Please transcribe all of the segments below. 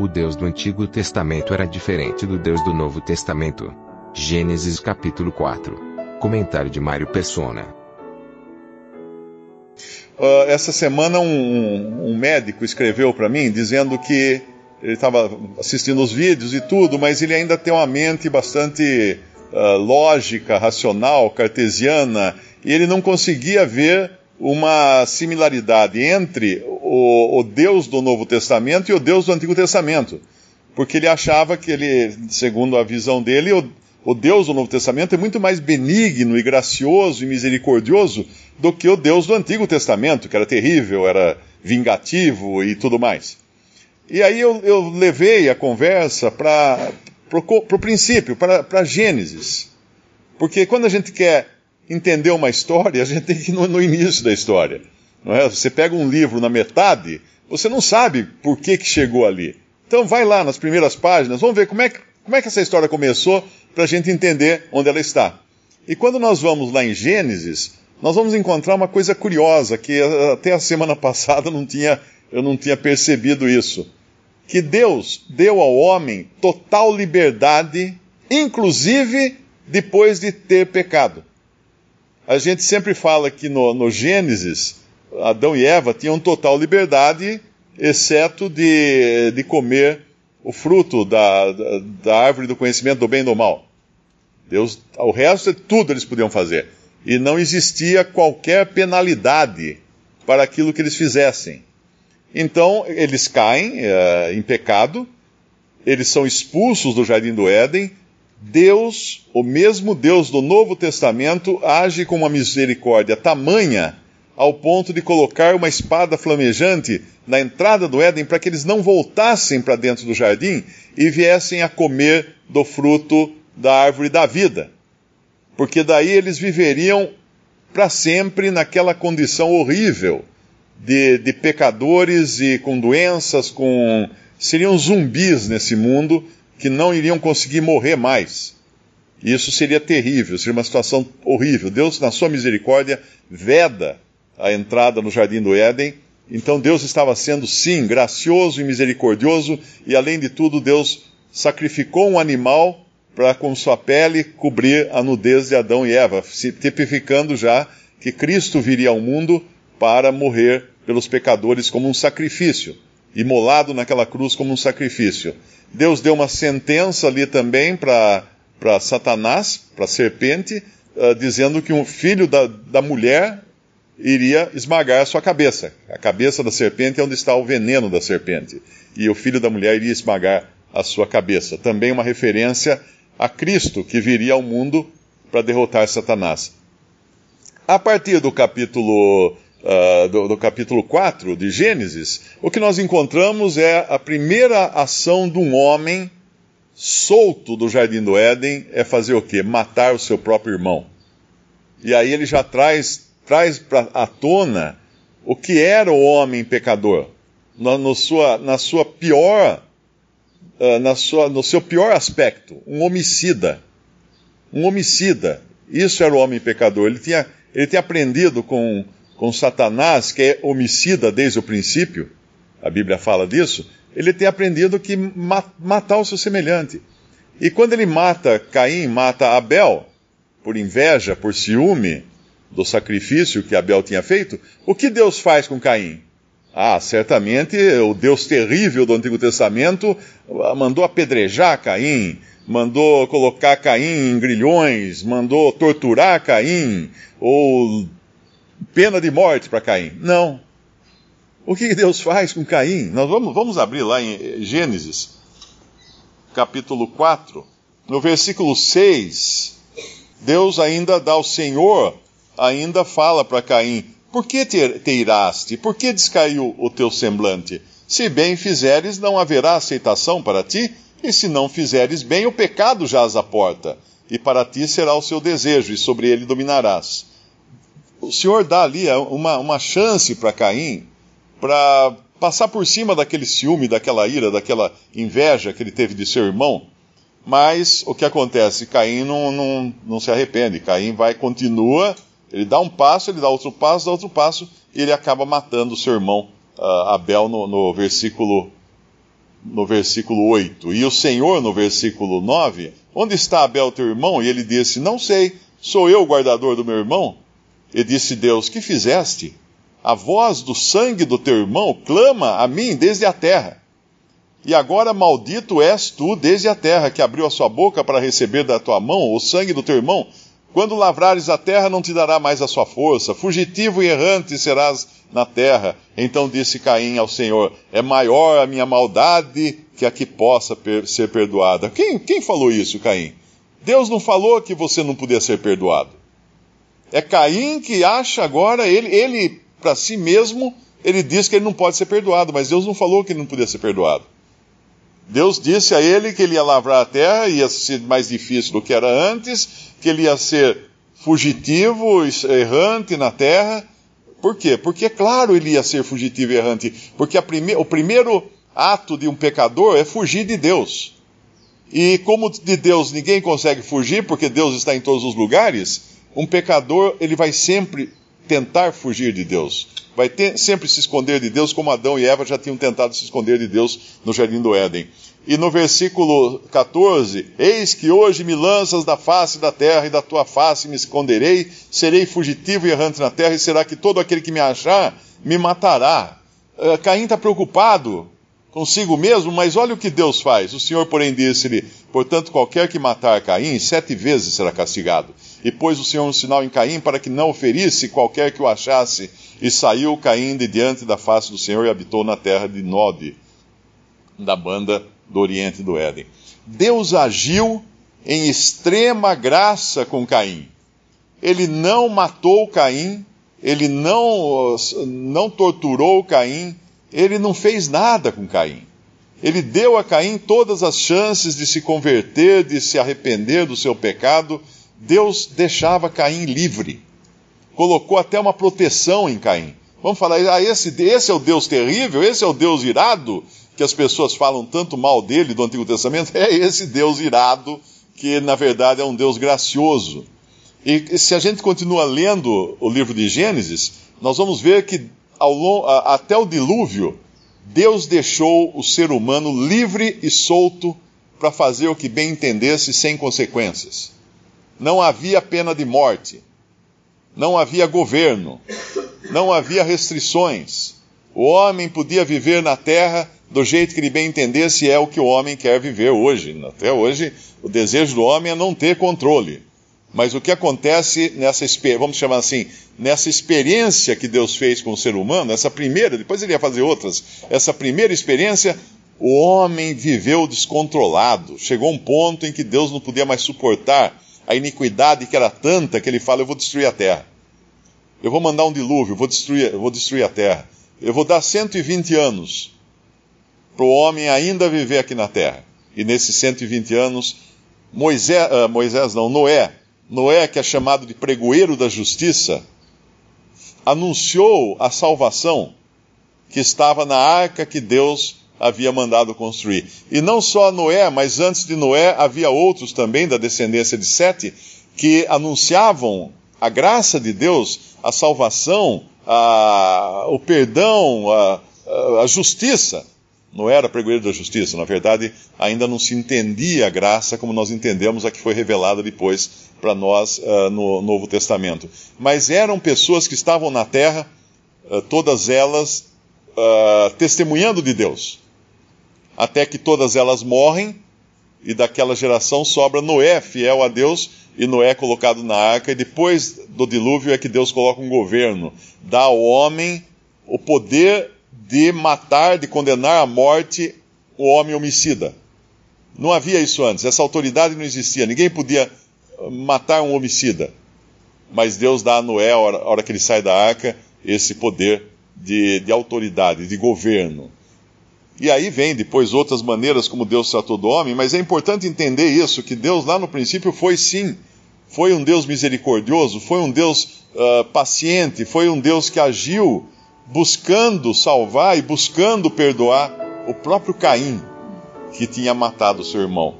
O Deus do Antigo Testamento era diferente do Deus do Novo Testamento. Gênesis capítulo 4. Comentário de Mário Persona. Uh, essa semana um, um médico escreveu para mim dizendo que ele estava assistindo os vídeos e tudo, mas ele ainda tem uma mente bastante uh, lógica, racional, cartesiana, e ele não conseguia ver uma similaridade entre o, o, Deus do Novo Testamento e o Deus do Antigo Testamento. Porque ele achava que ele, segundo a visão dele, o, o Deus do Novo Testamento é muito mais benigno e gracioso e misericordioso do que o Deus do Antigo Testamento, que era terrível, era vingativo e tudo mais. E aí eu, eu levei a conversa para o princípio, para Gênesis. Porque quando a gente quer entender uma história, a gente tem que ir no, no início da história. Não é? Você pega um livro na metade, você não sabe por que, que chegou ali. Então vai lá nas primeiras páginas, vamos ver como é que, como é que essa história começou para a gente entender onde ela está. E quando nós vamos lá em Gênesis, nós vamos encontrar uma coisa curiosa que até a semana passada não tinha, eu não tinha percebido isso que Deus deu ao homem total liberdade, inclusive depois de ter pecado. A gente sempre fala que no, no Gênesis, Adão e Eva tinham total liberdade, exceto de, de comer o fruto da, da, da árvore do conhecimento do bem e do mal. Deus, o resto tudo eles podiam fazer. E não existia qualquer penalidade para aquilo que eles fizessem. Então, eles caem uh, em pecado, eles são expulsos do jardim do Éden. Deus, o mesmo Deus do Novo Testamento, age com uma misericórdia tamanha ao ponto de colocar uma espada flamejante na entrada do Éden para que eles não voltassem para dentro do jardim e viessem a comer do fruto da árvore da vida. Porque daí eles viveriam para sempre naquela condição horrível de, de pecadores e com doenças, com seriam zumbis nesse mundo que não iriam conseguir morrer mais. Isso seria terrível, seria uma situação horrível. Deus, na sua misericórdia, veda a entrada no jardim do Éden. Então Deus estava sendo, sim, gracioso e misericordioso, e além de tudo, Deus sacrificou um animal para, com sua pele, cobrir a nudez de Adão e Eva, tipificando já que Cristo viria ao mundo para morrer pelos pecadores como um sacrifício, imolado naquela cruz como um sacrifício. Deus deu uma sentença ali também para Satanás, para a serpente, uh, dizendo que um filho da, da mulher iria esmagar a sua cabeça. A cabeça da serpente é onde está o veneno da serpente. E o filho da mulher iria esmagar a sua cabeça. Também uma referência a Cristo, que viria ao mundo para derrotar Satanás. A partir do capítulo, uh, do, do, capítulo 4 de Gênesis, o que nós encontramos é a primeira ação de um homem solto do jardim do Éden é fazer o quê? Matar o seu próprio irmão. E aí ele já traz, traz pra, à tona o que era o homem pecador. No, no sua, na sua pior, uh, na sua, no seu pior aspecto, um homicida. Um homicida. Isso era o homem pecador. Ele tinha ele tem aprendido com, com Satanás, que é homicida desde o princípio, a Bíblia fala disso, ele tem aprendido que ma matar o seu semelhante. E quando ele mata Caim, mata Abel, por inveja, por ciúme do sacrifício que Abel tinha feito, o que Deus faz com Caim? Ah, certamente o Deus terrível do Antigo Testamento mandou apedrejar Caim, mandou colocar Caim em grilhões, mandou torturar Caim, ou pena de morte para Caim. Não. O que Deus faz com Caim? Nós vamos, vamos abrir lá em Gênesis, capítulo 4, no versículo 6. Deus ainda dá ao Senhor, ainda fala para Caim: Por que te, te iraste? Por que descaiu o teu semblante? Se bem fizeres, não haverá aceitação para ti, e se não fizeres bem, o pecado jaz à porta, e para ti será o seu desejo, e sobre ele dominarás. O Senhor dá ali uma, uma chance para Caim, para passar por cima daquele ciúme, daquela ira, daquela inveja que ele teve de seu irmão, mas o que acontece? Caim não, não, não se arrepende. Caim vai, continua, ele dá um passo, ele dá outro passo, dá outro passo, e ele acaba matando o seu irmão uh, Abel no, no, versículo, no versículo 8. E o Senhor, no versículo 9, onde está Abel, teu irmão? E ele disse: Não sei, sou eu o guardador do meu irmão? E disse Deus: Que fizeste? A voz do sangue do teu irmão clama a mim desde a terra. E agora maldito és tu desde a terra, que abriu a sua boca para receber da tua mão o sangue do teu irmão. Quando lavrares a terra, não te dará mais a sua força. Fugitivo e errante serás na terra. Então disse Caim ao Senhor: É maior a minha maldade que a que possa per ser perdoada. Quem, quem falou isso, Caim? Deus não falou que você não podia ser perdoado. É Caim que acha agora, ele, ele para si mesmo, ele diz que ele não pode ser perdoado, mas Deus não falou que ele não podia ser perdoado. Deus disse a ele que ele ia lavrar a terra, ia ser mais difícil do que era antes, que ele ia ser fugitivo, errante na terra. Por quê? Porque, é claro, ele ia ser fugitivo e errante. Porque prime o primeiro ato de um pecador é fugir de Deus. E como de Deus ninguém consegue fugir, porque Deus está em todos os lugares, um pecador ele vai sempre tentar fugir de Deus vai ter, sempre se esconder de Deus, como Adão e Eva já tinham tentado se esconder de Deus no jardim do Éden. E no versículo 14: Eis que hoje me lanças da face da terra, e da tua face me esconderei, serei fugitivo e errante na terra, e será que todo aquele que me achar me matará. Uh, Caim está preocupado consigo mesmo, mas olha o que Deus faz. O Senhor, porém, disse-lhe: Portanto, qualquer que matar Caim, sete vezes será castigado. E pôs o Senhor um sinal em Caim para que não o ferisse qualquer que o achasse. E saiu Caim de diante da face do Senhor e habitou na terra de Nod, da banda do oriente do Éden. Deus agiu em extrema graça com Caim. Ele não matou Caim, ele não, não torturou Caim, ele não fez nada com Caim. Ele deu a Caim todas as chances de se converter, de se arrepender do seu pecado. Deus deixava Caim livre. Colocou até uma proteção em Caim. Vamos falar, ah, esse, esse é o Deus terrível, esse é o Deus irado, que as pessoas falam tanto mal dele do Antigo Testamento. É esse Deus irado, que na verdade é um Deus gracioso. E se a gente continua lendo o livro de Gênesis, nós vamos ver que ao, até o dilúvio, Deus deixou o ser humano livre e solto para fazer o que bem entendesse sem consequências. Não havia pena de morte, não havia governo, não havia restrições. O homem podia viver na terra do jeito que ele bem entendesse, é o que o homem quer viver hoje. Até hoje, o desejo do homem é não ter controle. Mas o que acontece nessa, vamos chamar assim, nessa experiência que Deus fez com o ser humano, essa primeira, depois ele ia fazer outras, essa primeira experiência, o homem viveu descontrolado. Chegou um ponto em que Deus não podia mais suportar a iniquidade que era tanta que ele fala: Eu vou destruir a terra. Eu vou mandar um dilúvio, eu vou destruir, eu vou destruir a terra. Eu vou dar 120 anos para o homem ainda viver aqui na terra. E nesses 120 anos, Moisés, uh, Moisés não, Noé, Noé, que é chamado de pregoeiro da justiça, anunciou a salvação que estava na arca que Deus havia mandado construir. E não só Noé, mas antes de Noé havia outros também da descendência de Sete que anunciavam a graça de Deus, a salvação, a, o perdão, a, a justiça não era pregoeiro da justiça, na verdade, ainda não se entendia a graça como nós entendemos a que foi revelada depois para nós uh, no Novo Testamento. Mas eram pessoas que estavam na terra, uh, todas elas uh, testemunhando de Deus, até que todas elas morrem e daquela geração sobra Noé, fiel a Deus, e Noé colocado na arca, e depois do dilúvio é que Deus coloca um governo, dá ao homem o poder de matar, de condenar à morte o homem homicida. Não havia isso antes, essa autoridade não existia, ninguém podia uh, matar um homicida. Mas Deus dá a Noé, a hora, a hora que ele sai da arca, esse poder de, de autoridade, de governo. E aí vem depois outras maneiras como Deus tratou do homem, mas é importante entender isso, que Deus lá no princípio foi sim, foi um Deus misericordioso, foi um Deus uh, paciente, foi um Deus que agiu buscando salvar e buscando perdoar o próprio Caim, que tinha matado seu irmão.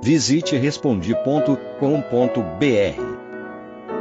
Visite respondi.com.br.